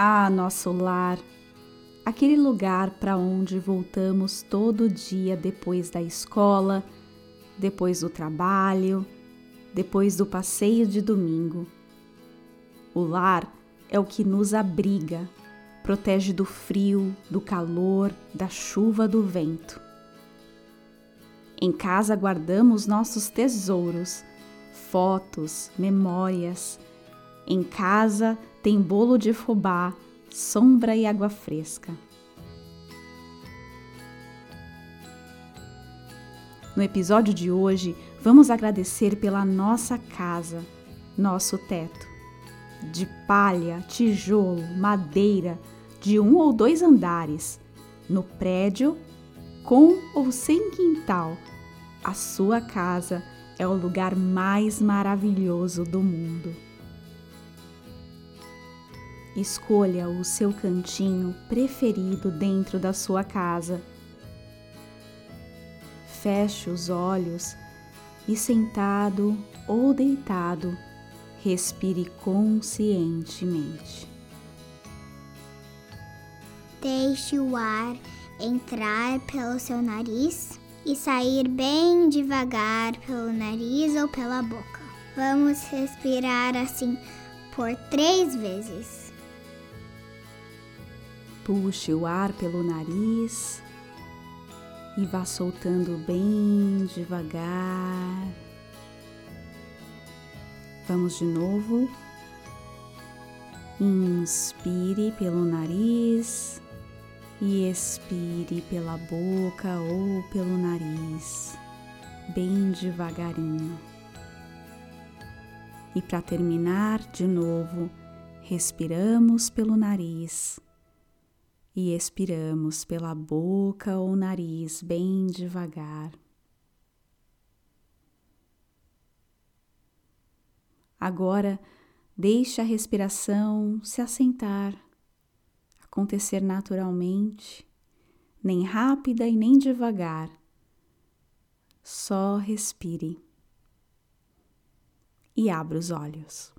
Ah, nosso lar, aquele lugar para onde voltamos todo dia depois da escola, depois do trabalho, depois do passeio de domingo. O lar é o que nos abriga, protege do frio, do calor, da chuva, do vento. Em casa guardamos nossos tesouros, fotos, memórias. Em casa tem bolo de fubá, sombra e água fresca. No episódio de hoje, vamos agradecer pela nossa casa, nosso teto. De palha, tijolo, madeira, de um ou dois andares, no prédio, com ou sem quintal, a sua casa é o lugar mais maravilhoso do mundo. Escolha o seu cantinho preferido dentro da sua casa. Feche os olhos e, sentado ou deitado, respire conscientemente. Deixe o ar entrar pelo seu nariz e sair bem devagar pelo nariz ou pela boca. Vamos respirar assim por três vezes. Puxe o ar pelo nariz e vá soltando bem devagar. Vamos de novo. Inspire pelo nariz e expire pela boca ou pelo nariz, bem devagarinho. E para terminar, de novo, respiramos pelo nariz e expiramos pela boca ou nariz bem devagar. Agora, deixe a respiração se assentar, acontecer naturalmente, nem rápida e nem devagar. Só respire e abra os olhos.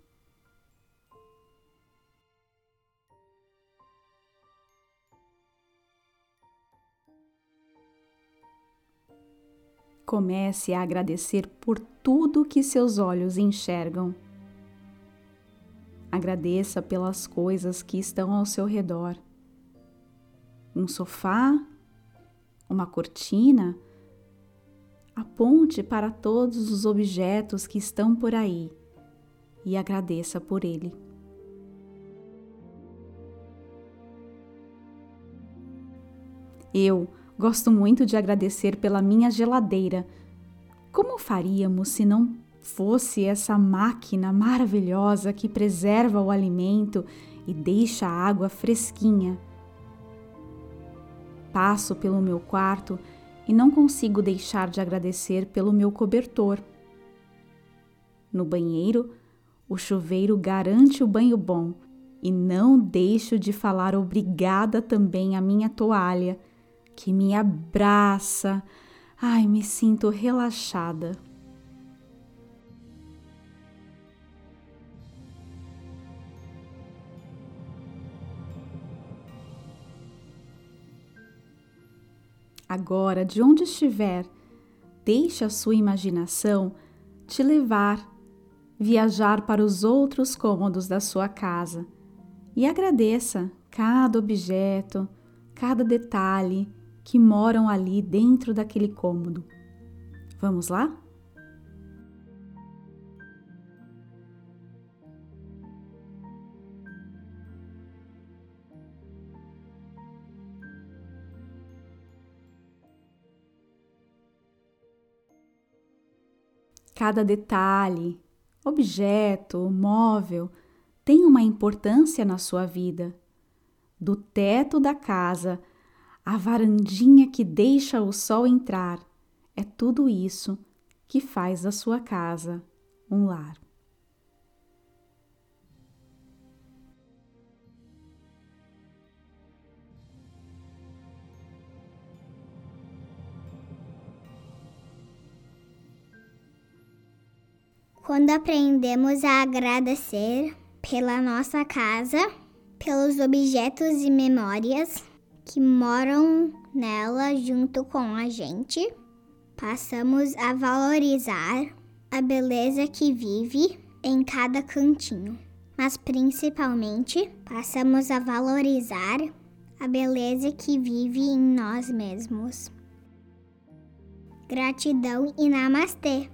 Comece a agradecer por tudo que seus olhos enxergam. Agradeça pelas coisas que estão ao seu redor. Um sofá, uma cortina. Aponte para todos os objetos que estão por aí e agradeça por ele. Eu Gosto muito de agradecer pela minha geladeira. Como faríamos se não fosse essa máquina maravilhosa que preserva o alimento e deixa a água fresquinha? Passo pelo meu quarto e não consigo deixar de agradecer pelo meu cobertor. No banheiro, o chuveiro garante o banho bom e não deixo de falar obrigada também à minha toalha que me abraça. Ai, me sinto relaxada. Agora, de onde estiver, deixe a sua imaginação te levar, viajar para os outros cômodos da sua casa e agradeça cada objeto, cada detalhe que moram ali dentro daquele cômodo. Vamos lá? Cada detalhe, objeto, móvel tem uma importância na sua vida. Do teto da casa a varandinha que deixa o sol entrar, é tudo isso que faz da sua casa um lar. Quando aprendemos a agradecer pela nossa casa, pelos objetos e memórias que moram nela junto com a gente. Passamos a valorizar a beleza que vive em cada cantinho, mas principalmente passamos a valorizar a beleza que vive em nós mesmos. Gratidão e namastê!